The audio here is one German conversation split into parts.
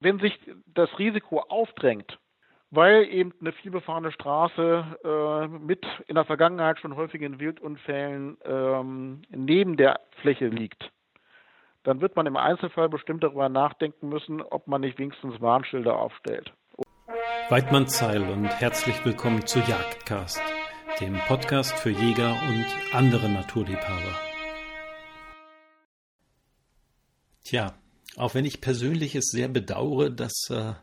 wenn sich das Risiko aufdrängt, weil eben eine vielbefahrene Straße äh, mit in der Vergangenheit schon häufigen Wildunfällen ähm, neben der Fläche liegt, dann wird man im Einzelfall bestimmt darüber nachdenken müssen, ob man nicht wenigstens Warnschilder aufstellt. Weidmann Zeil und herzlich willkommen zu Jagdcast, dem Podcast für Jäger und andere Naturliebhaber. Tja, auch wenn ich persönlich es sehr bedauere, dass äh,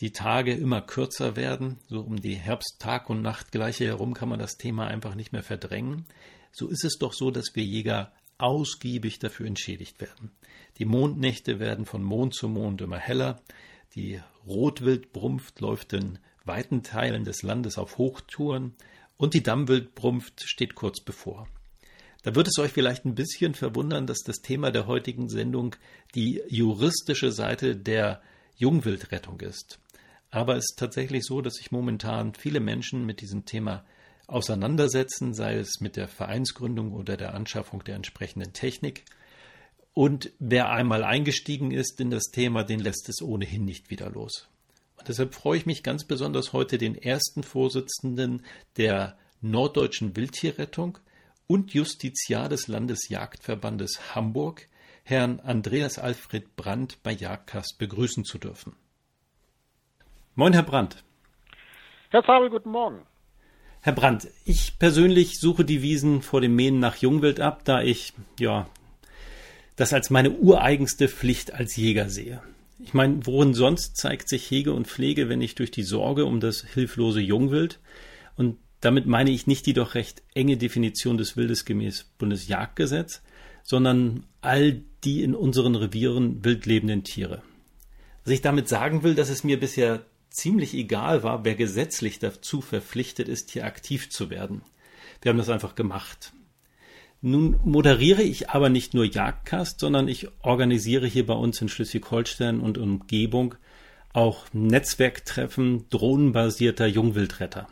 die Tage immer kürzer werden, so um die Herbsttag- und Nachtgleiche herum kann man das Thema einfach nicht mehr verdrängen, so ist es doch so, dass wir Jäger ausgiebig dafür entschädigt werden. Die Mondnächte werden von Mond zu Mond immer heller, die Rotwildbrunft läuft in weiten Teilen des Landes auf Hochtouren und die Dammwildbrunft steht kurz bevor. Da wird es euch vielleicht ein bisschen verwundern, dass das Thema der heutigen Sendung die juristische Seite der Jungwildrettung ist. Aber es ist tatsächlich so, dass sich momentan viele Menschen mit diesem Thema auseinandersetzen, sei es mit der Vereinsgründung oder der Anschaffung der entsprechenden Technik. Und wer einmal eingestiegen ist in das Thema, den lässt es ohnehin nicht wieder los. Und deshalb freue ich mich ganz besonders heute den ersten Vorsitzenden der Norddeutschen Wildtierrettung, und Justiziar des Landesjagdverbandes Hamburg, Herrn Andreas Alfred Brandt bei Jagdcast begrüßen zu dürfen. Moin, Herr Brandt. Herr Fabel, guten Morgen. Herr Brandt, ich persönlich suche die Wiesen vor dem Mähen nach Jungwild ab, da ich, ja, das als meine ureigenste Pflicht als Jäger sehe. Ich meine, worin sonst zeigt sich Hege und Pflege, wenn nicht durch die Sorge um das hilflose Jungwild? Und damit meine ich nicht die doch recht enge Definition des Wildes gemäß Bundesjagdgesetz, sondern all die in unseren Revieren wild lebenden Tiere. Was ich damit sagen will, dass es mir bisher ziemlich egal war, wer gesetzlich dazu verpflichtet ist, hier aktiv zu werden. Wir haben das einfach gemacht. Nun moderiere ich aber nicht nur Jagdcast, sondern ich organisiere hier bei uns in Schleswig-Holstein und Umgebung auch Netzwerktreffen drohnenbasierter Jungwildretter.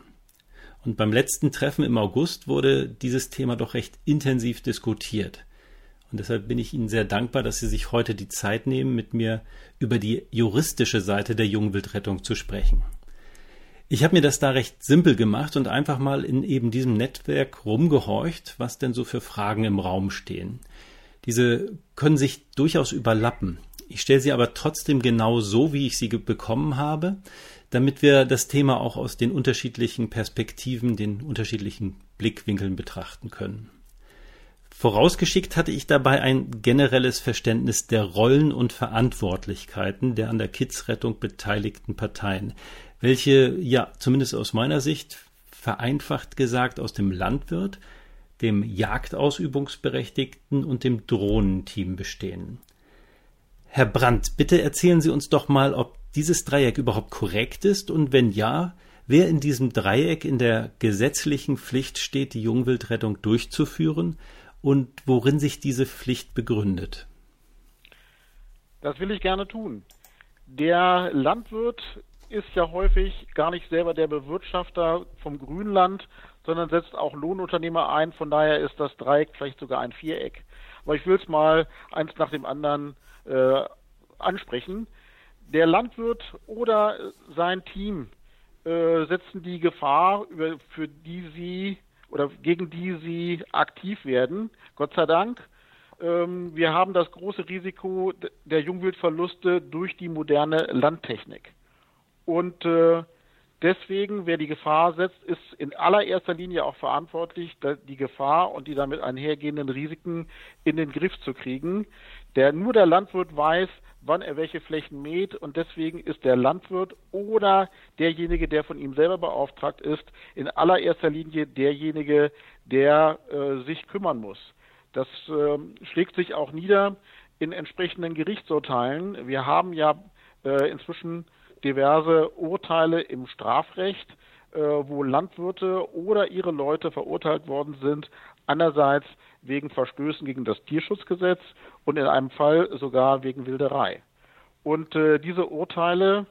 Und beim letzten Treffen im August wurde dieses Thema doch recht intensiv diskutiert. Und deshalb bin ich Ihnen sehr dankbar, dass Sie sich heute die Zeit nehmen, mit mir über die juristische Seite der Jungwildrettung zu sprechen. Ich habe mir das da recht simpel gemacht und einfach mal in eben diesem Netzwerk rumgehorcht, was denn so für Fragen im Raum stehen. Diese können sich durchaus überlappen. Ich stelle sie aber trotzdem genau so, wie ich sie bekommen habe, damit wir das Thema auch aus den unterschiedlichen Perspektiven, den unterschiedlichen Blickwinkeln betrachten können. Vorausgeschickt hatte ich dabei ein generelles Verständnis der Rollen und Verantwortlichkeiten der an der Kidsrettung beteiligten Parteien, welche ja zumindest aus meiner Sicht vereinfacht gesagt aus dem Landwirt, dem Jagdausübungsberechtigten und dem Drohnenteam bestehen. Herr Brandt, bitte erzählen Sie uns doch mal, ob dieses Dreieck überhaupt korrekt ist und wenn ja, wer in diesem Dreieck in der gesetzlichen Pflicht steht, die Jungwildrettung durchzuführen und worin sich diese Pflicht begründet. Das will ich gerne tun. Der Landwirt ist ja häufig gar nicht selber der Bewirtschafter vom Grünland, sondern setzt auch Lohnunternehmer ein. Von daher ist das Dreieck vielleicht sogar ein Viereck. Aber ich will es mal eins nach dem anderen äh, ansprechen der Landwirt oder sein Team äh, setzen die Gefahr, für die sie oder gegen die sie aktiv werden. Gott sei Dank. Ähm, wir haben das große Risiko der Jungwildverluste durch die moderne Landtechnik. Und äh, deswegen, wer die Gefahr setzt, ist in allererster Linie auch verantwortlich, die Gefahr und die damit einhergehenden Risiken in den Griff zu kriegen. Der, nur der Landwirt weiß, wann er welche Flächen mäht und deswegen ist der Landwirt oder derjenige, der von ihm selber beauftragt ist, in allererster Linie derjenige, der äh, sich kümmern muss. Das äh, schlägt sich auch nieder in entsprechenden Gerichtsurteilen. Wir haben ja äh, inzwischen diverse Urteile im Strafrecht, äh, wo Landwirte oder ihre Leute verurteilt worden sind, einerseits wegen Verstößen gegen das Tierschutzgesetz und in einem Fall sogar wegen Wilderei. Und äh, diese Urteile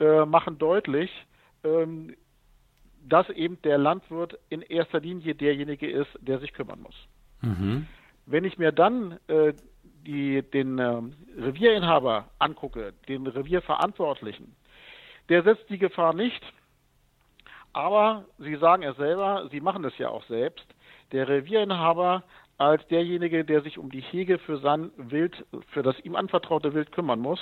äh, machen deutlich, ähm, dass eben der Landwirt in erster Linie derjenige ist, der sich kümmern muss. Mhm. Wenn ich mir dann äh, die, den äh, Revierinhaber angucke, den Revierverantwortlichen, der setzt die Gefahr nicht. Aber Sie sagen es selber, Sie machen es ja auch selbst. Der Revierinhaber als derjenige, der sich um die Hege für sein Wild, für das ihm anvertraute Wild kümmern muss,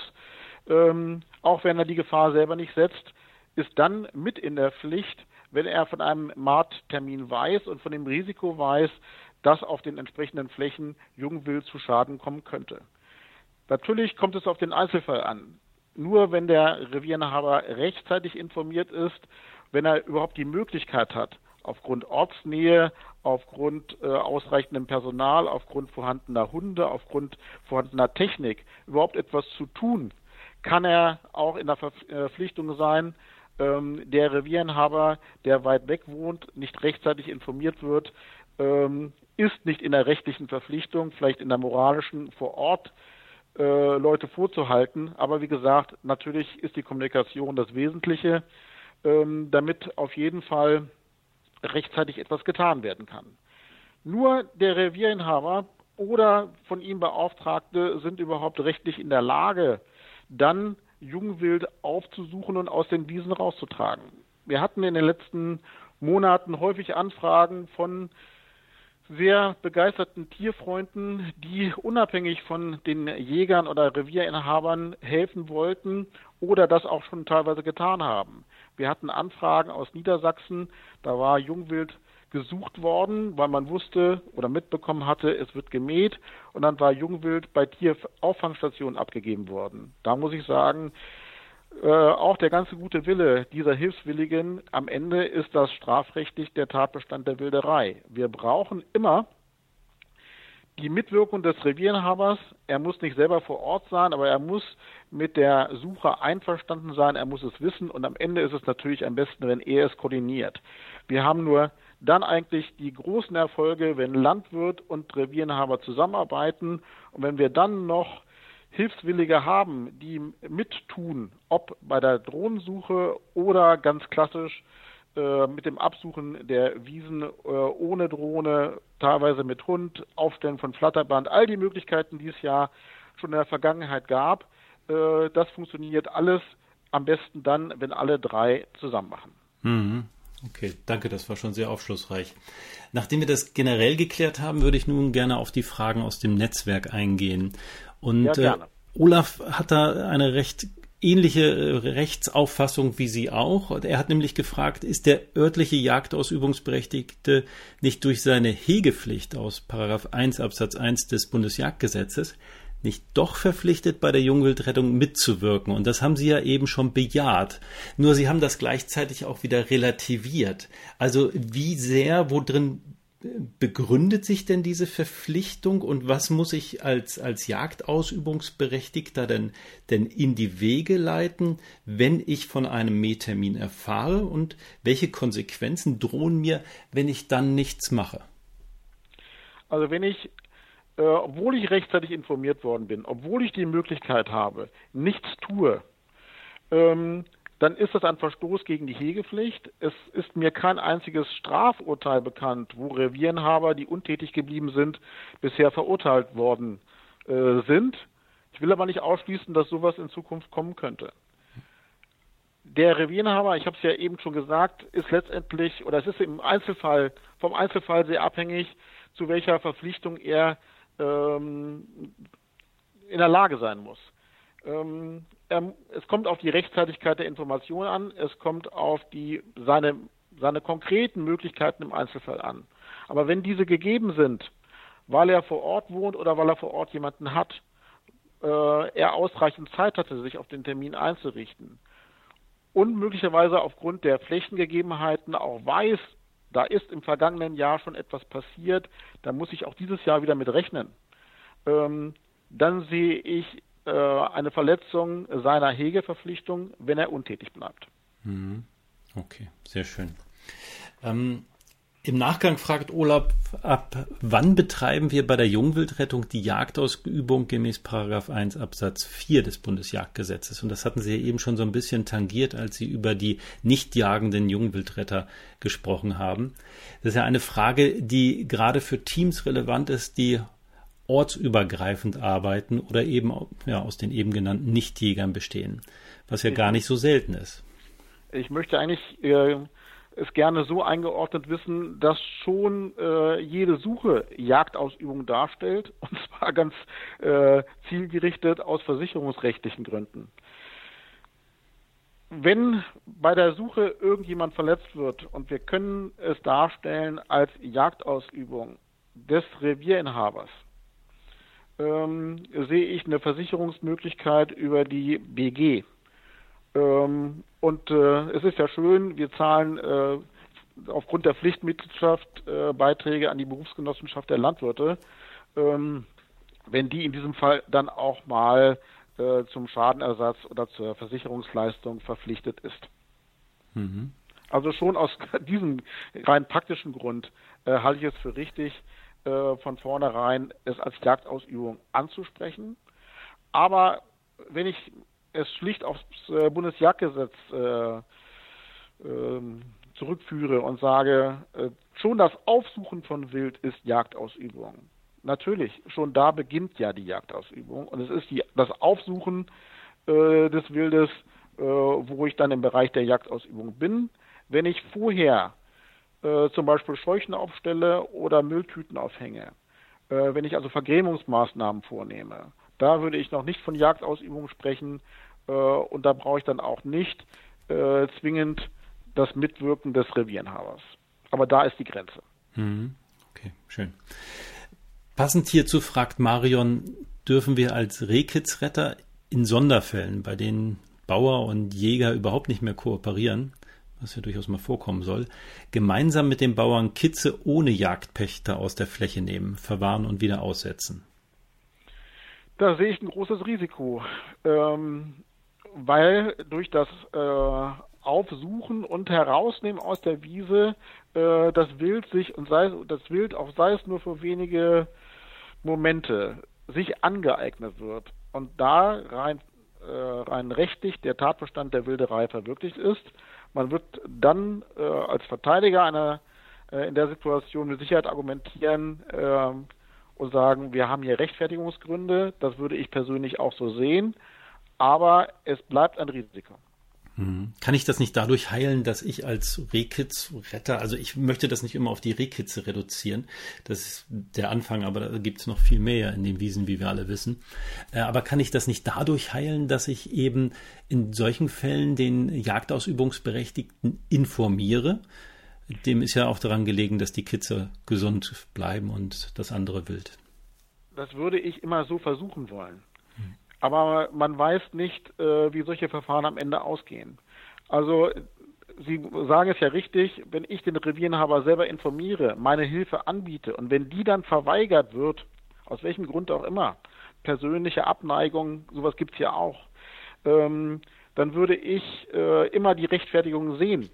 ähm, auch wenn er die Gefahr selber nicht setzt, ist dann mit in der Pflicht, wenn er von einem Markttermin weiß und von dem Risiko weiß, dass auf den entsprechenden Flächen Jungwild zu Schaden kommen könnte. Natürlich kommt es auf den Einzelfall an. Nur wenn der Revierinhaber rechtzeitig informiert ist, wenn er überhaupt die Möglichkeit hat, aufgrund Ortsnähe, aufgrund äh, ausreichendem Personal, aufgrund vorhandener Hunde, aufgrund vorhandener Technik überhaupt etwas zu tun, kann er auch in der Verpflichtung sein, ähm, der Revierinhaber, der weit weg wohnt, nicht rechtzeitig informiert wird, ähm, ist nicht in der rechtlichen Verpflichtung, vielleicht in der moralischen vor Ort äh, Leute vorzuhalten. Aber wie gesagt, natürlich ist die Kommunikation das Wesentliche, ähm, damit auf jeden Fall rechtzeitig etwas getan werden kann. Nur der Revierinhaber oder von ihm Beauftragte sind überhaupt rechtlich in der Lage, dann Jungwild aufzusuchen und aus den Wiesen rauszutragen. Wir hatten in den letzten Monaten häufig Anfragen von sehr begeisterten Tierfreunden, die unabhängig von den Jägern oder Revierinhabern helfen wollten oder das auch schon teilweise getan haben. Wir hatten Anfragen aus Niedersachsen, da war Jungwild gesucht worden, weil man wusste oder mitbekommen hatte, es wird gemäht und dann war Jungwild bei Tierauffangsstationen abgegeben worden. Da muss ich sagen, äh, auch der ganze gute Wille dieser Hilfswilligen, am Ende ist das strafrechtlich der Tatbestand der Wilderei. Wir brauchen immer die Mitwirkung des Revierinhabers. Er muss nicht selber vor Ort sein, aber er muss mit der Suche einverstanden sein, er muss es wissen und am Ende ist es natürlich am besten, wenn er es koordiniert. Wir haben nur dann eigentlich die großen Erfolge, wenn Landwirt und Revierinhaber zusammenarbeiten und wenn wir dann noch Hilfswillige haben, die mittun, ob bei der Drohnensuche oder ganz klassisch äh, mit dem Absuchen der Wiesen äh, ohne Drohne, teilweise mit Hund, Aufstellen von Flatterband, all die Möglichkeiten, die es ja schon in der Vergangenheit gab, äh, das funktioniert alles am besten dann, wenn alle drei zusammen machen. Mhm. Okay, danke, das war schon sehr aufschlussreich. Nachdem wir das generell geklärt haben, würde ich nun gerne auf die Fragen aus dem Netzwerk eingehen. Und ja, äh, Olaf hat da eine recht ähnliche äh, Rechtsauffassung wie Sie auch. Er hat nämlich gefragt, ist der örtliche Jagdausübungsberechtigte nicht durch seine Hegepflicht aus Paragraph 1 Absatz 1 des Bundesjagdgesetzes nicht doch verpflichtet, bei der Jungwildrettung mitzuwirken. Und das haben Sie ja eben schon bejaht. Nur Sie haben das gleichzeitig auch wieder relativiert. Also wie sehr, wo drin begründet sich denn diese Verpflichtung und was muss ich als, als Jagdausübungsberechtigter denn, denn in die Wege leiten, wenn ich von einem Mähtermin erfahre und welche Konsequenzen drohen mir, wenn ich dann nichts mache? Also wenn ich äh, obwohl ich rechtzeitig informiert worden bin, obwohl ich die Möglichkeit habe, nichts tue, ähm, dann ist das ein Verstoß gegen die Hegepflicht. Es ist mir kein einziges Strafurteil bekannt, wo Revierinhaber, die untätig geblieben sind, bisher verurteilt worden äh, sind. Ich will aber nicht ausschließen, dass sowas in Zukunft kommen könnte. Der Revierinhaber, ich habe es ja eben schon gesagt, ist letztendlich oder es ist im Einzelfall vom Einzelfall sehr abhängig, zu welcher Verpflichtung er ähm, in der Lage sein muss. Ähm, er, es kommt auf die Rechtzeitigkeit der Information an, es kommt auf die, seine, seine konkreten Möglichkeiten im Einzelfall an. Aber wenn diese gegeben sind, weil er vor Ort wohnt oder weil er vor Ort jemanden hat, äh, er ausreichend Zeit hatte, sich auf den Termin einzurichten und möglicherweise aufgrund der Flächengegebenheiten auch weiß, da ist im vergangenen Jahr schon etwas passiert, da muss ich auch dieses Jahr wieder mit rechnen. Ähm, dann sehe ich äh, eine Verletzung seiner Hegeverpflichtung, wenn er untätig bleibt. Mhm. Okay, sehr schön. Ähm, Im Nachgang fragt Olaf ab, wann betreiben wir bei der Jungwildrettung die Jagdausübung gemäß Paragraph 1 Absatz 4 des Bundesjagdgesetzes? Und das hatten Sie ja eben schon so ein bisschen tangiert, als Sie über die nicht jagenden Jungwildretter gesprochen haben. Das ist ja eine Frage, die gerade für Teams relevant ist, die ortsübergreifend arbeiten oder eben ja, aus den eben genannten Nichtjägern bestehen, was ja gar nicht so selten ist. Ich möchte eigentlich äh, es gerne so eingeordnet wissen, dass schon äh, jede Suche Jagdausübung darstellt, und zwar ganz äh, zielgerichtet aus versicherungsrechtlichen Gründen. Wenn bei der Suche irgendjemand verletzt wird und wir können es darstellen als Jagdausübung des Revierinhabers, ähm, sehe ich eine Versicherungsmöglichkeit über die BG. Ähm, und äh, es ist ja schön, wir zahlen äh, aufgrund der Pflichtmitgliedschaft äh, Beiträge an die Berufsgenossenschaft der Landwirte. Ähm, wenn die in diesem Fall dann auch mal äh, zum Schadenersatz oder zur Versicherungsleistung verpflichtet ist. Mhm. Also schon aus diesem rein praktischen Grund äh, halte ich es für richtig, äh, von vornherein es als Jagdausübung anzusprechen. Aber wenn ich es schlicht aufs äh, Bundesjagdgesetz äh, ähm, zurückführe und sage, äh, schon das Aufsuchen von Wild ist Jagdausübung. Natürlich, schon da beginnt ja die Jagdausübung und es ist die, das Aufsuchen äh, des Wildes, äh, wo ich dann im Bereich der Jagdausübung bin. Wenn ich vorher äh, zum Beispiel Scheuchen aufstelle oder Mülltüten aufhänge, wenn ich also Vergrämungsmaßnahmen vornehme, da würde ich noch nicht von Jagdausübung sprechen äh, und da brauche ich dann auch nicht äh, zwingend das Mitwirken des Revierenhabers. Aber da ist die Grenze. Mhm. Okay, schön. Passend hierzu fragt Marion, dürfen wir als Rehkitzretter in Sonderfällen, bei denen Bauer und Jäger überhaupt nicht mehr kooperieren, was ja durchaus mal vorkommen soll, gemeinsam mit den Bauern Kitze ohne Jagdpächter aus der Fläche nehmen, verwahren und wieder aussetzen? Da sehe ich ein großes Risiko, ähm, weil durch das äh, Aufsuchen und Herausnehmen aus der Wiese äh, das Wild sich und sei das Wild auch sei es nur für wenige Momente sich angeeignet wird und da rein äh, rein rechtlich der Tatbestand der Wilderei verwirklicht ist, man wird dann äh, als Verteidiger einer äh, in der Situation mit Sicherheit argumentieren, äh, und sagen, wir haben hier Rechtfertigungsgründe. Das würde ich persönlich auch so sehen. Aber es bleibt ein Risiko. Hm. Kann ich das nicht dadurch heilen, dass ich als Rehkitz-Retter, also ich möchte das nicht immer auf die Rehkitze reduzieren, das ist der Anfang, aber da gibt es noch viel mehr in den Wiesen, wie wir alle wissen. Äh, aber kann ich das nicht dadurch heilen, dass ich eben in solchen Fällen den Jagdausübungsberechtigten informiere? dem ist ja auch daran gelegen, dass die Kitze gesund bleiben und das andere wild. Das würde ich immer so versuchen wollen. Aber man weiß nicht, äh, wie solche Verfahren am Ende ausgehen. Also Sie sagen es ja richtig, wenn ich den Revierenhaber selber informiere, meine Hilfe anbiete und wenn die dann verweigert wird, aus welchem Grund auch immer, persönliche Abneigung, sowas gibt es ja auch, ähm, dann würde ich äh, immer die Rechtfertigung sehen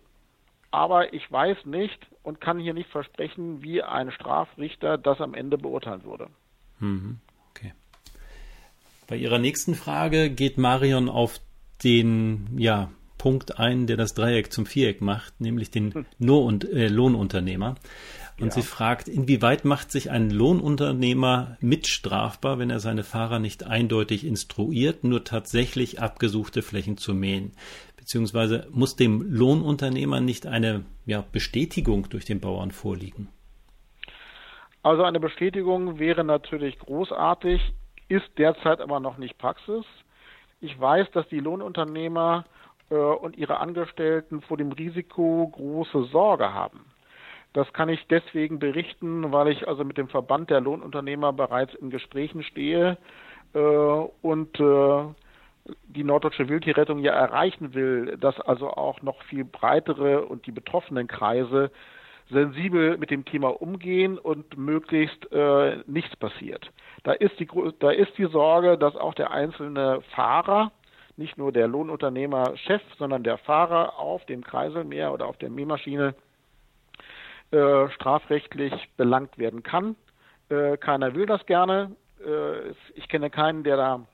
aber ich weiß nicht und kann hier nicht versprechen, wie ein Strafrichter das am Ende beurteilen würde. Mhm. Bei Ihrer nächsten Frage geht Marion auf den ja, Punkt ein, der das Dreieck zum Viereck macht, nämlich den hm. Nur- und äh, Lohnunternehmer. Und ja. sie fragt, inwieweit macht sich ein Lohnunternehmer mitstrafbar, wenn er seine Fahrer nicht eindeutig instruiert, nur tatsächlich abgesuchte Flächen zu mähen? beziehungsweise muss dem Lohnunternehmer nicht eine ja, Bestätigung durch den Bauern vorliegen? Also eine Bestätigung wäre natürlich großartig, ist derzeit aber noch nicht Praxis. Ich weiß, dass die Lohnunternehmer äh, und ihre Angestellten vor dem Risiko große Sorge haben. Das kann ich deswegen berichten, weil ich also mit dem Verband der Lohnunternehmer bereits in Gesprächen stehe äh, und äh, die norddeutsche Wildtierrettung ja erreichen will, dass also auch noch viel breitere und die betroffenen Kreise sensibel mit dem Thema umgehen und möglichst äh, nichts passiert. Da ist die da ist die Sorge, dass auch der einzelne Fahrer, nicht nur der Lohnunternehmer Chef, sondern der Fahrer auf dem Kreiselmäher oder auf der Mähmaschine äh, strafrechtlich belangt werden kann. Äh, keiner will das gerne. Äh, ich kenne keinen, der da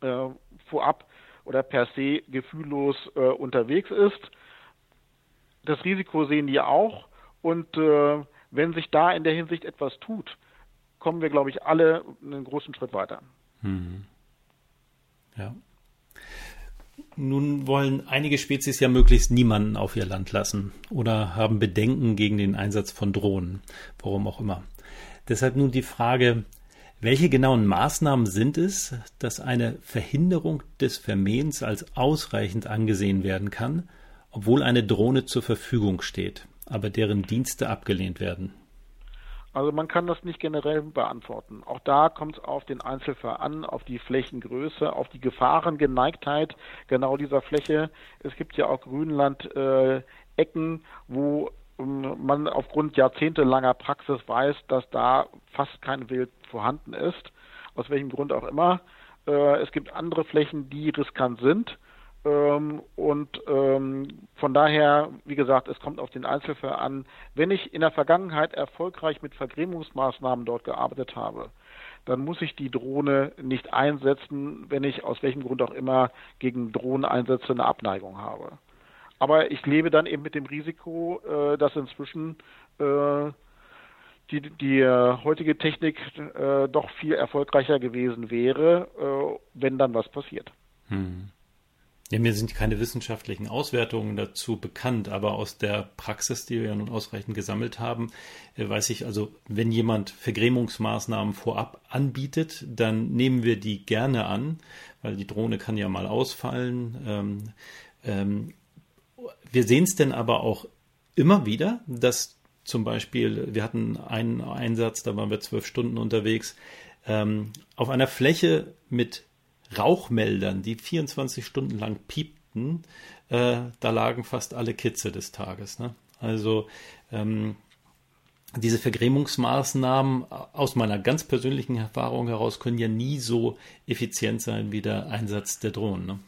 äh, vorab oder per se gefühllos äh, unterwegs ist. Das Risiko sehen die auch und äh, wenn sich da in der Hinsicht etwas tut, kommen wir, glaube ich, alle einen großen Schritt weiter. Mhm. Ja. Nun wollen einige Spezies ja möglichst niemanden auf ihr Land lassen oder haben Bedenken gegen den Einsatz von Drohnen, warum auch immer. Deshalb nun die Frage, welche genauen Maßnahmen sind es, dass eine Verhinderung des Vermehens als ausreichend angesehen werden kann, obwohl eine Drohne zur Verfügung steht, aber deren Dienste abgelehnt werden? Also man kann das nicht generell beantworten. Auch da kommt es auf den Einzelfall an, auf die Flächengröße, auf die Gefahrengeneigtheit genau dieser Fläche. Es gibt ja auch Grünland-Ecken, äh, wo ähm, man aufgrund jahrzehntelanger Praxis weiß, dass da fast kein Wild vorhanden ist, aus welchem Grund auch immer. Äh, es gibt andere Flächen, die riskant sind ähm, und ähm, von daher, wie gesagt, es kommt auf den Einzelfall an. Wenn ich in der Vergangenheit erfolgreich mit Vergrämungsmaßnahmen dort gearbeitet habe, dann muss ich die Drohne nicht einsetzen, wenn ich aus welchem Grund auch immer gegen Drohneneinsätze eine Abneigung habe. Aber ich lebe dann eben mit dem Risiko, äh, dass inzwischen äh, die, die äh, heutige Technik äh, doch viel erfolgreicher gewesen wäre, äh, wenn dann was passiert. Hm. Ja, mir sind keine wissenschaftlichen Auswertungen dazu bekannt, aber aus der Praxis, die wir ja nun ausreichend gesammelt haben, äh, weiß ich also, wenn jemand Vergrämungsmaßnahmen vorab anbietet, dann nehmen wir die gerne an, weil die Drohne kann ja mal ausfallen. Ähm, ähm, wir sehen es denn aber auch immer wieder, dass zum Beispiel, wir hatten einen Einsatz, da waren wir zwölf Stunden unterwegs, ähm, auf einer Fläche mit Rauchmeldern, die 24 Stunden lang piepten, äh, da lagen fast alle Kitze des Tages. Ne? Also ähm, diese Vergrämungsmaßnahmen aus meiner ganz persönlichen Erfahrung heraus können ja nie so effizient sein wie der Einsatz der Drohnen. Ne?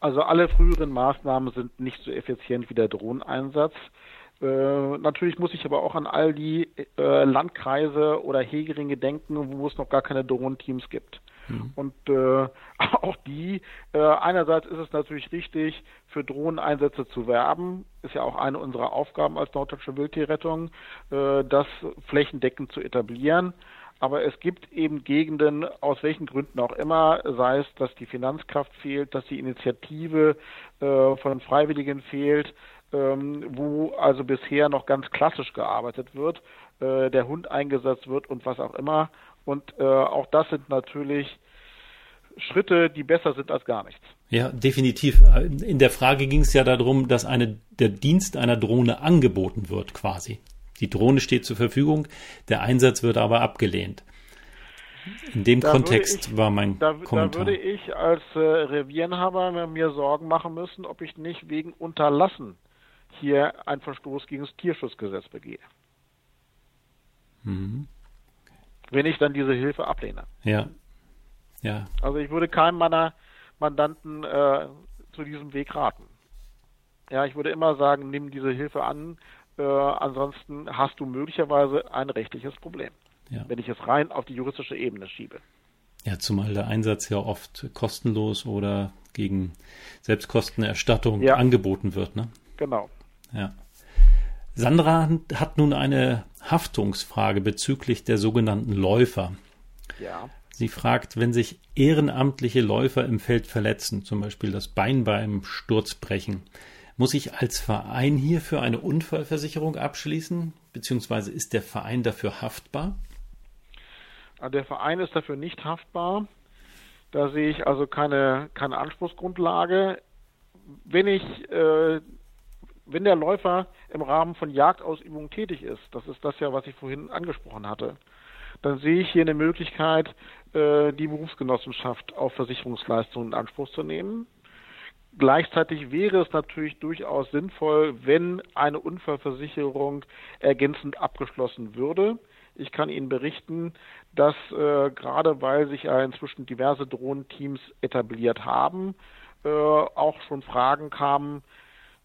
Also alle früheren Maßnahmen sind nicht so effizient wie der Drohneneinsatz. Äh, natürlich muss ich aber auch an all die äh, Landkreise oder Hegeringe denken, wo es noch gar keine Drohnenteams gibt. Mhm. Und äh, auch die, äh, einerseits ist es natürlich richtig, für Drohneneinsätze zu werben, ist ja auch eine unserer Aufgaben als Norddeutsche Wildtierrettung, äh, das flächendeckend zu etablieren. Aber es gibt eben Gegenden, aus welchen Gründen auch immer, sei es, dass die Finanzkraft fehlt, dass die Initiative äh, von Freiwilligen fehlt, ähm, wo also bisher noch ganz klassisch gearbeitet wird, äh, der Hund eingesetzt wird und was auch immer. Und äh, auch das sind natürlich Schritte, die besser sind als gar nichts. Ja, definitiv. In der Frage ging es ja darum, dass eine, der Dienst einer Drohne angeboten wird, quasi. Die Drohne steht zur Verfügung, der Einsatz wird aber abgelehnt. In dem da Kontext ich, war mein da, Kommentar. Da würde ich als äh, Revierenhaber mir Sorgen machen müssen, ob ich nicht wegen Unterlassen hier einen Verstoß gegen das Tierschutzgesetz begehe. Mhm wenn ich dann diese Hilfe ablehne. Ja. Ja. Also ich würde keinem meiner Mandanten äh, zu diesem Weg raten. Ja, ich würde immer sagen, nimm diese Hilfe an, äh, ansonsten hast du möglicherweise ein rechtliches Problem, ja. wenn ich es rein auf die juristische Ebene schiebe. Ja, zumal der Einsatz ja oft kostenlos oder gegen Selbstkostenerstattung ja. angeboten wird, ne? Genau. Ja. Sandra hat nun eine Haftungsfrage bezüglich der sogenannten Läufer. Ja. Sie fragt, wenn sich ehrenamtliche Läufer im Feld verletzen, zum Beispiel das Bein beim Sturz brechen, muss ich als Verein hierfür eine Unfallversicherung abschließen, beziehungsweise ist der Verein dafür haftbar? Ah, der Verein ist dafür nicht haftbar. Da sehe ich also keine, keine Anspruchsgrundlage. Wenn ich äh, wenn der Läufer im Rahmen von Jagdausübungen tätig ist, das ist das ja, was ich vorhin angesprochen hatte, dann sehe ich hier eine Möglichkeit, äh, die Berufsgenossenschaft auf Versicherungsleistungen in Anspruch zu nehmen. Gleichzeitig wäre es natürlich durchaus sinnvoll, wenn eine Unfallversicherung ergänzend abgeschlossen würde. Ich kann Ihnen berichten, dass äh, gerade weil sich ja inzwischen diverse Drohnenteams etabliert haben, äh, auch schon Fragen kamen,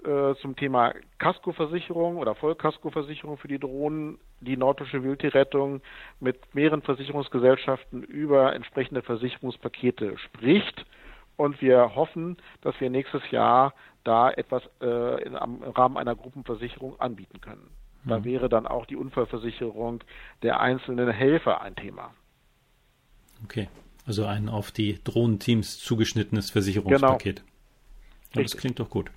äh, zum Thema Kaskoversicherung oder Vollkaskoversicherung für die Drohnen die Norddeutsche Wildtierrettung mit mehreren Versicherungsgesellschaften über entsprechende Versicherungspakete spricht. Und wir hoffen, dass wir nächstes Jahr da etwas äh, im Rahmen einer Gruppenversicherung anbieten können. Da mhm. wäre dann auch die Unfallversicherung der einzelnen Helfer ein Thema. Okay, also ein auf die Drohnenteams zugeschnittenes Versicherungspaket. Genau. Ja, das klingt doch gut.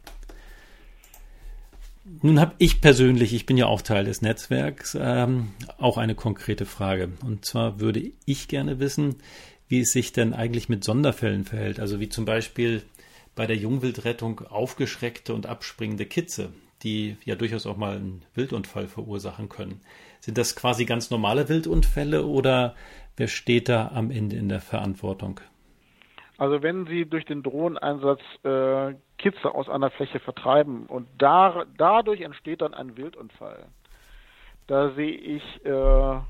Nun habe ich persönlich, ich bin ja auch Teil des Netzwerks, ähm, auch eine konkrete Frage. Und zwar würde ich gerne wissen, wie es sich denn eigentlich mit Sonderfällen verhält. Also wie zum Beispiel bei der Jungwildrettung aufgeschreckte und abspringende Kitze, die ja durchaus auch mal einen Wildunfall verursachen können. Sind das quasi ganz normale Wildunfälle oder wer steht da am Ende in der Verantwortung? Also wenn Sie durch den Drohneneinsatz äh, Kitze aus einer Fläche vertreiben und da, dadurch entsteht dann ein Wildunfall, da sehe ich äh,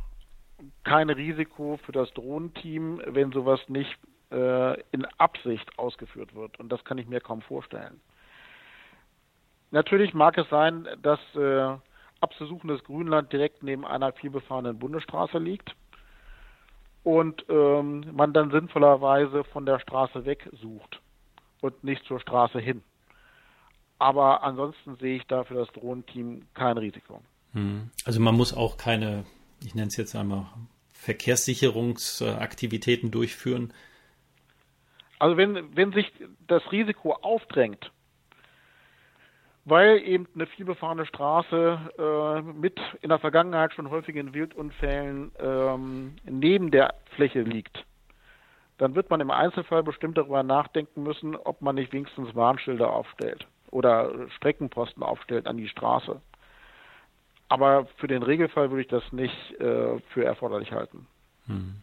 kein Risiko für das Drohnenteam, wenn sowas nicht äh, in Absicht ausgeführt wird. Und das kann ich mir kaum vorstellen. Natürlich mag es sein, dass äh, abzusuchendes Grünland direkt neben einer vielbefahrenen Bundesstraße liegt und ähm, man dann sinnvollerweise von der Straße weg sucht und nicht zur Straße hin. Aber ansonsten sehe ich da für das Drohnenteam kein Risiko. Hm. Also man muss auch keine, ich nenne es jetzt einmal, Verkehrssicherungsaktivitäten durchführen. Also wenn, wenn sich das Risiko aufdrängt, weil eben eine vielbefahrene Straße äh, mit in der Vergangenheit schon häufigen Wildunfällen ähm, neben der Fläche liegt, dann wird man im Einzelfall bestimmt darüber nachdenken müssen, ob man nicht wenigstens Warnschilder aufstellt oder Streckenposten aufstellt an die Straße. Aber für den Regelfall würde ich das nicht äh, für erforderlich halten. Hm.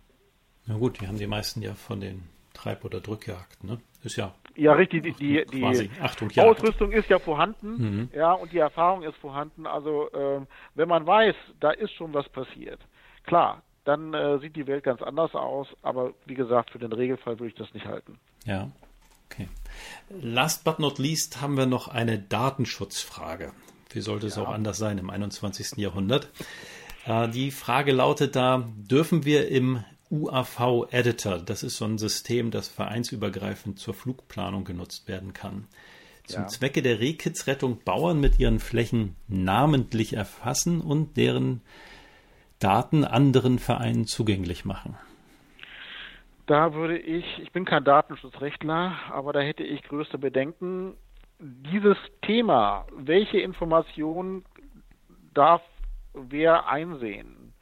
Na gut, die haben die meisten ja von den Treib- oder Drückjagd, ne? Ist ja. Ja, richtig, die, die, die Achtung, Ausrüstung ist ja vorhanden, mhm. ja, und die Erfahrung ist vorhanden. Also, äh, wenn man weiß, da ist schon was passiert, klar, dann äh, sieht die Welt ganz anders aus. Aber wie gesagt, für den Regelfall würde ich das nicht halten. Ja, okay. Last but not least haben wir noch eine Datenschutzfrage. Wie sollte es ja. auch anders sein im 21. Jahrhundert? Äh, die Frage lautet da, dürfen wir im UAV Editor, das ist so ein System, das vereinsübergreifend zur Flugplanung genutzt werden kann, zum ja. Zwecke der Rehkitzrettung Bauern mit ihren Flächen namentlich erfassen und deren Daten anderen Vereinen zugänglich machen? Da würde ich, ich bin kein Datenschutzrechtler, aber da hätte ich größte Bedenken. Dieses Thema, welche Informationen darf wer einsehen,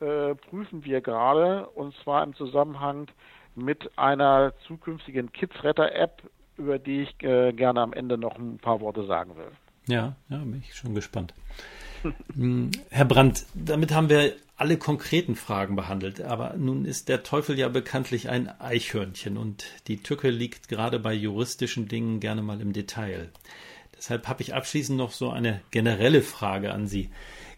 äh, prüfen wir gerade und zwar im Zusammenhang mit einer zukünftigen Kidsretter-App, über die ich äh, gerne am Ende noch ein paar Worte sagen will. Ja, ja, bin ich schon gespannt. Hm, Herr Brandt, damit haben wir alle konkreten Fragen behandelt, aber nun ist der Teufel ja bekanntlich ein Eichhörnchen und die Tücke liegt gerade bei juristischen Dingen gerne mal im Detail. Deshalb habe ich abschließend noch so eine generelle Frage an Sie.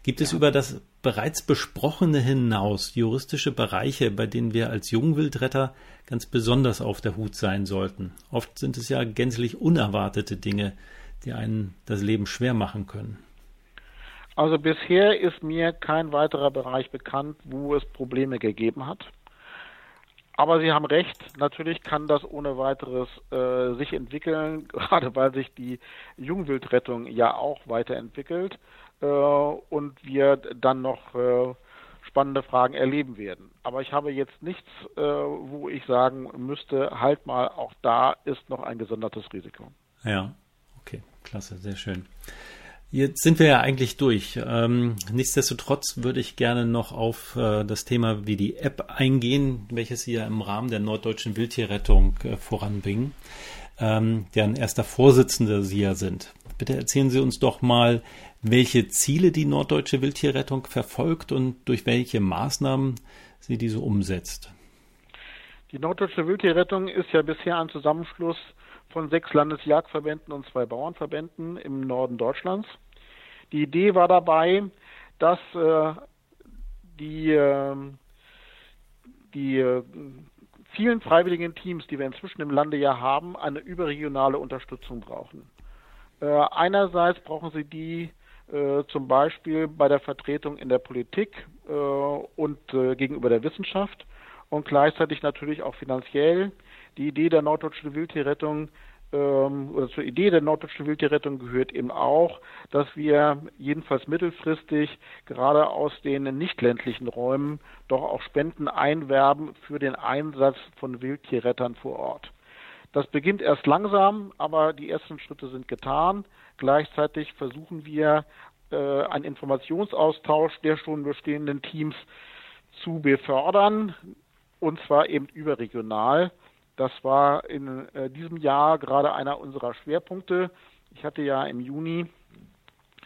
Gibt es über das bereits Besprochene hinaus juristische Bereiche, bei denen wir als Jungwildretter ganz besonders auf der Hut sein sollten? Oft sind es ja gänzlich unerwartete Dinge, die einen das Leben schwer machen können. Also bisher ist mir kein weiterer Bereich bekannt, wo es Probleme gegeben hat. Aber Sie haben recht, natürlich kann das ohne weiteres äh, sich entwickeln, gerade weil sich die Jungwildrettung ja auch weiterentwickelt und wir dann noch äh, spannende Fragen erleben werden. Aber ich habe jetzt nichts, äh, wo ich sagen müsste, halt mal, auch da ist noch ein gesondertes Risiko. Ja, okay, klasse, sehr schön. Jetzt sind wir ja eigentlich durch. Ähm, nichtsdestotrotz würde ich gerne noch auf äh, das Thema wie die App eingehen, welches Sie ja im Rahmen der norddeutschen Wildtierrettung äh, voranbringen, ähm, deren erster Vorsitzender Sie ja sind. Bitte erzählen Sie uns doch mal, welche Ziele die norddeutsche Wildtierrettung verfolgt und durch welche Maßnahmen sie diese umsetzt. Die norddeutsche Wildtierrettung ist ja bisher ein Zusammenschluss von sechs Landesjagdverbänden und zwei Bauernverbänden im Norden Deutschlands. Die Idee war dabei, dass äh, die, äh, die äh, vielen freiwilligen Teams, die wir inzwischen im Lande ja haben, eine überregionale Unterstützung brauchen. Äh, einerseits brauchen sie die äh, zum Beispiel bei der Vertretung in der Politik äh, und gegenüber der Wissenschaft und gleichzeitig natürlich auch finanziell. Die Idee der norddeutschen Wildtierrettung ähm, oder zur Idee der norddeutschen Wildtierrettung gehört eben auch, dass wir jedenfalls mittelfristig gerade aus den nicht ländlichen Räumen doch auch Spenden einwerben für den Einsatz von Wildtierrettern vor Ort. Das beginnt erst langsam, aber die ersten Schritte sind getan. Gleichzeitig versuchen wir, äh, einen Informationsaustausch der schon bestehenden Teams zu befördern, und zwar eben überregional. Das war in äh, diesem Jahr gerade einer unserer Schwerpunkte. Ich hatte ja im Juni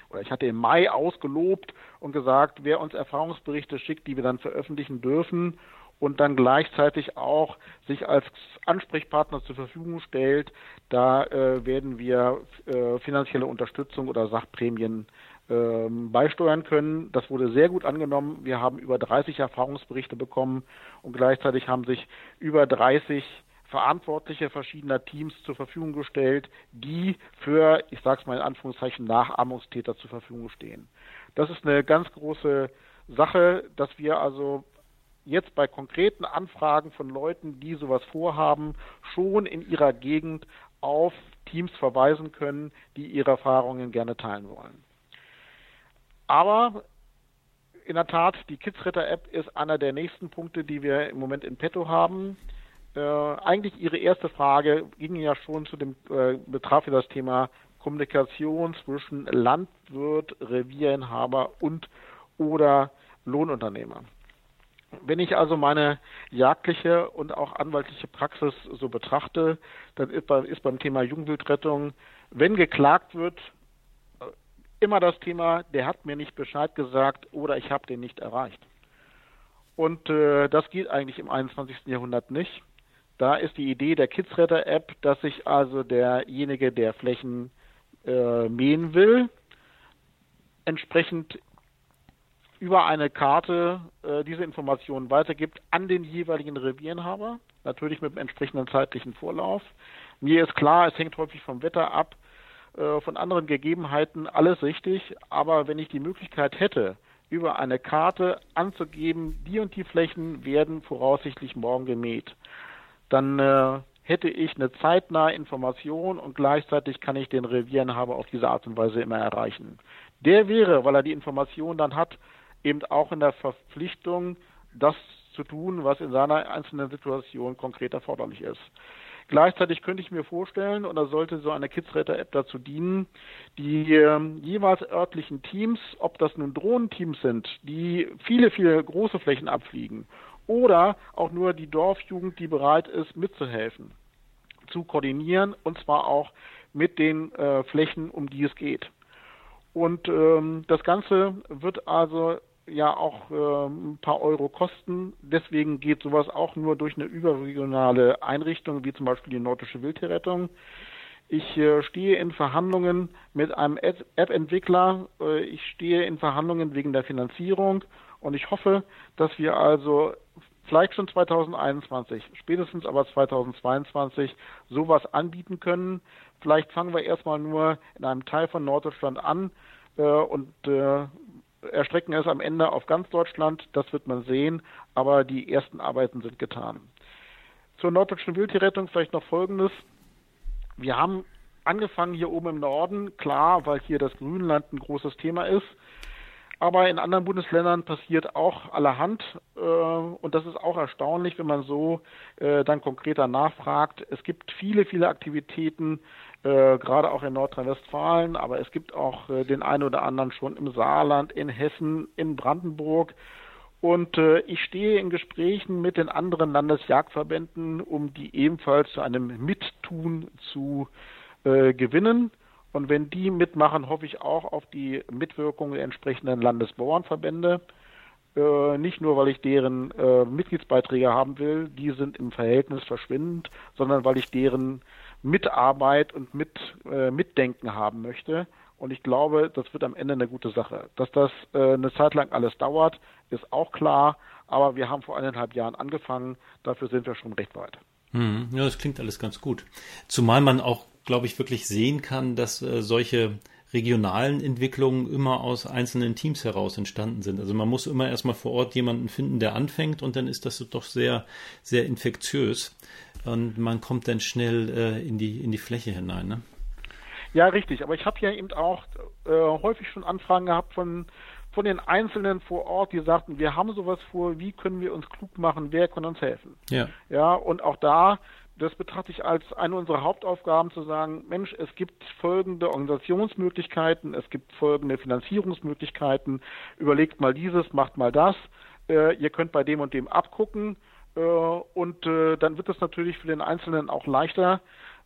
oder ich hatte im Mai ausgelobt und gesagt, wer uns Erfahrungsberichte schickt, die wir dann veröffentlichen dürfen und dann gleichzeitig auch sich als Ansprechpartner zur Verfügung stellt, da äh, werden wir äh, finanzielle Unterstützung oder Sachprämien ähm, beisteuern können. Das wurde sehr gut angenommen. Wir haben über 30 Erfahrungsberichte bekommen und gleichzeitig haben sich über 30 Verantwortliche verschiedener Teams zur Verfügung gestellt, die für, ich sage es mal in Anführungszeichen, Nachahmungstäter zur Verfügung stehen. Das ist eine ganz große Sache, dass wir also jetzt bei konkreten Anfragen von Leuten, die sowas vorhaben, schon in ihrer Gegend auf Teams verweisen können, die ihre Erfahrungen gerne teilen wollen. Aber in der Tat, die Kidsretter-App ist einer der nächsten Punkte, die wir im Moment in petto haben. Äh, eigentlich Ihre erste Frage ging ja schon zu dem, äh, betraf ja das Thema Kommunikation zwischen Landwirt, Revierinhaber und oder Lohnunternehmer. Wenn ich also meine jagdliche und auch anwaltliche Praxis so betrachte, dann ist, bei, ist beim Thema Jungwildrettung, wenn geklagt wird, immer das Thema, der hat mir nicht Bescheid gesagt oder ich habe den nicht erreicht. Und äh, das geht eigentlich im 21. Jahrhundert nicht. Da ist die Idee der Kidsretter-App, dass sich also derjenige, der Flächen äh, mähen will, entsprechend über eine Karte äh, diese Informationen weitergibt an den jeweiligen Revierenhaber, natürlich mit dem entsprechenden zeitlichen Vorlauf. Mir ist klar, es hängt häufig vom Wetter ab, äh, von anderen Gegebenheiten, alles richtig, aber wenn ich die Möglichkeit hätte, über eine Karte anzugeben, die und die Flächen werden voraussichtlich morgen gemäht, dann äh, hätte ich eine zeitnahe Information und gleichzeitig kann ich den Revierenhaber auf diese Art und Weise immer erreichen. Der wäre, weil er die Information dann hat, eben auch in der Verpflichtung, das zu tun, was in seiner einzelnen Situation konkret erforderlich ist. Gleichzeitig könnte ich mir vorstellen, da sollte so eine Kidsretter-App dazu dienen, die äh, jeweils örtlichen Teams, ob das nun Drohnenteams sind, die viele, viele große Flächen abfliegen, oder auch nur die Dorfjugend, die bereit ist, mitzuhelfen, zu koordinieren, und zwar auch mit den äh, Flächen, um die es geht. Und ähm, das Ganze wird also ja auch äh, ein paar Euro kosten. Deswegen geht sowas auch nur durch eine überregionale Einrichtung, wie zum Beispiel die Nordische Wildtierrettung. Ich äh, stehe in Verhandlungen mit einem App-Entwickler. Äh, ich stehe in Verhandlungen wegen der Finanzierung und ich hoffe, dass wir also vielleicht schon 2021, spätestens aber 2022 sowas anbieten können. Vielleicht fangen wir erstmal nur in einem Teil von Norddeutschland an äh, und äh, erstrecken es am Ende auf ganz Deutschland, das wird man sehen, aber die ersten Arbeiten sind getan. Zur norddeutschen Wildtierrettung vielleicht noch Folgendes. Wir haben angefangen hier oben im Norden, klar, weil hier das Grünland ein großes Thema ist. Aber in anderen Bundesländern passiert auch allerhand äh, und das ist auch erstaunlich, wenn man so äh, dann konkreter nachfragt. Es gibt viele, viele Aktivitäten, äh, gerade auch in Nordrhein-Westfalen, aber es gibt auch äh, den einen oder anderen schon im Saarland, in Hessen, in Brandenburg. Und äh, ich stehe in Gesprächen mit den anderen Landesjagdverbänden, um die ebenfalls zu einem Mittun zu äh, gewinnen. Und wenn die mitmachen, hoffe ich auch auf die Mitwirkung der entsprechenden Landesbauernverbände. Äh, nicht nur, weil ich deren äh, Mitgliedsbeiträge haben will, die sind im Verhältnis verschwindend, sondern weil ich deren Mitarbeit und mit, äh, Mitdenken haben möchte. Und ich glaube, das wird am Ende eine gute Sache. Dass das äh, eine Zeit lang alles dauert, ist auch klar. Aber wir haben vor eineinhalb Jahren angefangen. Dafür sind wir schon recht weit. Hm, ja, das klingt alles ganz gut. Zumal man auch glaube ich, wirklich sehen kann, dass äh, solche regionalen Entwicklungen immer aus einzelnen Teams heraus entstanden sind. Also man muss immer erstmal vor Ort jemanden finden, der anfängt und dann ist das doch sehr, sehr infektiös. Und man kommt dann schnell äh, in, die, in die Fläche hinein. Ne? Ja, richtig. Aber ich habe ja eben auch äh, häufig schon Anfragen gehabt von, von den Einzelnen vor Ort, die sagten, wir haben sowas vor, wie können wir uns klug machen, wer kann uns helfen? Ja. Ja, und auch da, das betrachte ich als eine unserer Hauptaufgaben zu sagen, Mensch, es gibt folgende Organisationsmöglichkeiten, es gibt folgende Finanzierungsmöglichkeiten, überlegt mal dieses, macht mal das, äh, ihr könnt bei dem und dem abgucken und äh, dann wird es natürlich für den Einzelnen auch leichter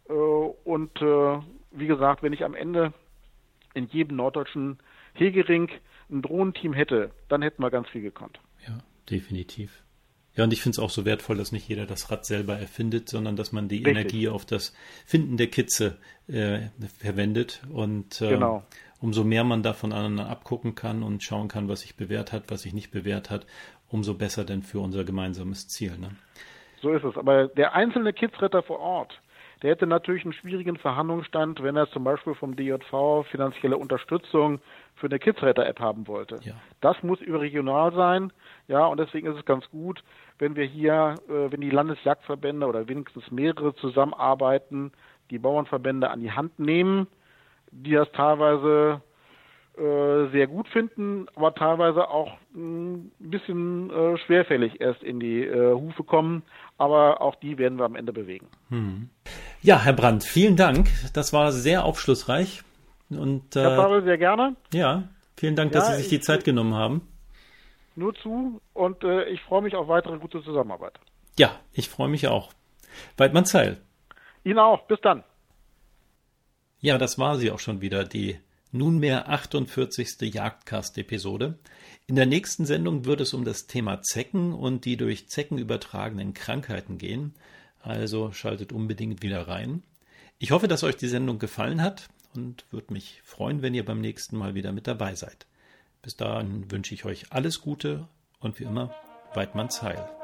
äh, und äh, wie gesagt, wenn ich am Ende in jedem norddeutschen Hegering ein Drohnenteam hätte, dann hätten wir ganz viel gekonnt. Ja, definitiv. Ja, und ich finde es auch so wertvoll, dass nicht jeder das Rad selber erfindet, sondern dass man die Richtig. Energie auf das Finden der Kitze äh, verwendet. Und äh, genau. umso mehr man davon aneinander abgucken kann und schauen kann, was sich bewährt hat, was sich nicht bewährt hat, umso besser denn für unser gemeinsames Ziel. Ne? So ist es. Aber der einzelne Kidsretter vor Ort, der hätte natürlich einen schwierigen Verhandlungsstand, wenn er zum Beispiel vom DJV finanzielle Unterstützung für eine Kidsretter-App haben wollte. Ja. Das muss überregional sein, ja, und deswegen ist es ganz gut, wenn wir hier, äh, wenn die Landesjagdverbände oder wenigstens mehrere zusammenarbeiten, die Bauernverbände an die Hand nehmen, die das teilweise äh, sehr gut finden, aber teilweise auch ein bisschen äh, schwerfällig erst in die äh, Hufe kommen. Aber auch die werden wir am Ende bewegen. Hm. Ja, Herr Brandt, vielen Dank. Das war sehr aufschlussreich. Und, äh, Herr Pavel, sehr gerne. Ja, vielen Dank, dass ja, Sie sich die Zeit genommen haben. Nur zu und äh, ich freue mich auf weitere gute Zusammenarbeit. Ja, ich freue mich auch. Weidmann Zeil. Ihnen auch. Bis dann. Ja, das war sie auch schon wieder, die nunmehr 48. Jagdcast-Episode. In der nächsten Sendung wird es um das Thema Zecken und die durch Zecken übertragenen Krankheiten gehen. Also schaltet unbedingt wieder rein. Ich hoffe, dass euch die Sendung gefallen hat und würde mich freuen, wenn ihr beim nächsten Mal wieder mit dabei seid. Bis dahin wünsche ich euch alles Gute und wie immer, Weidmanns Heil.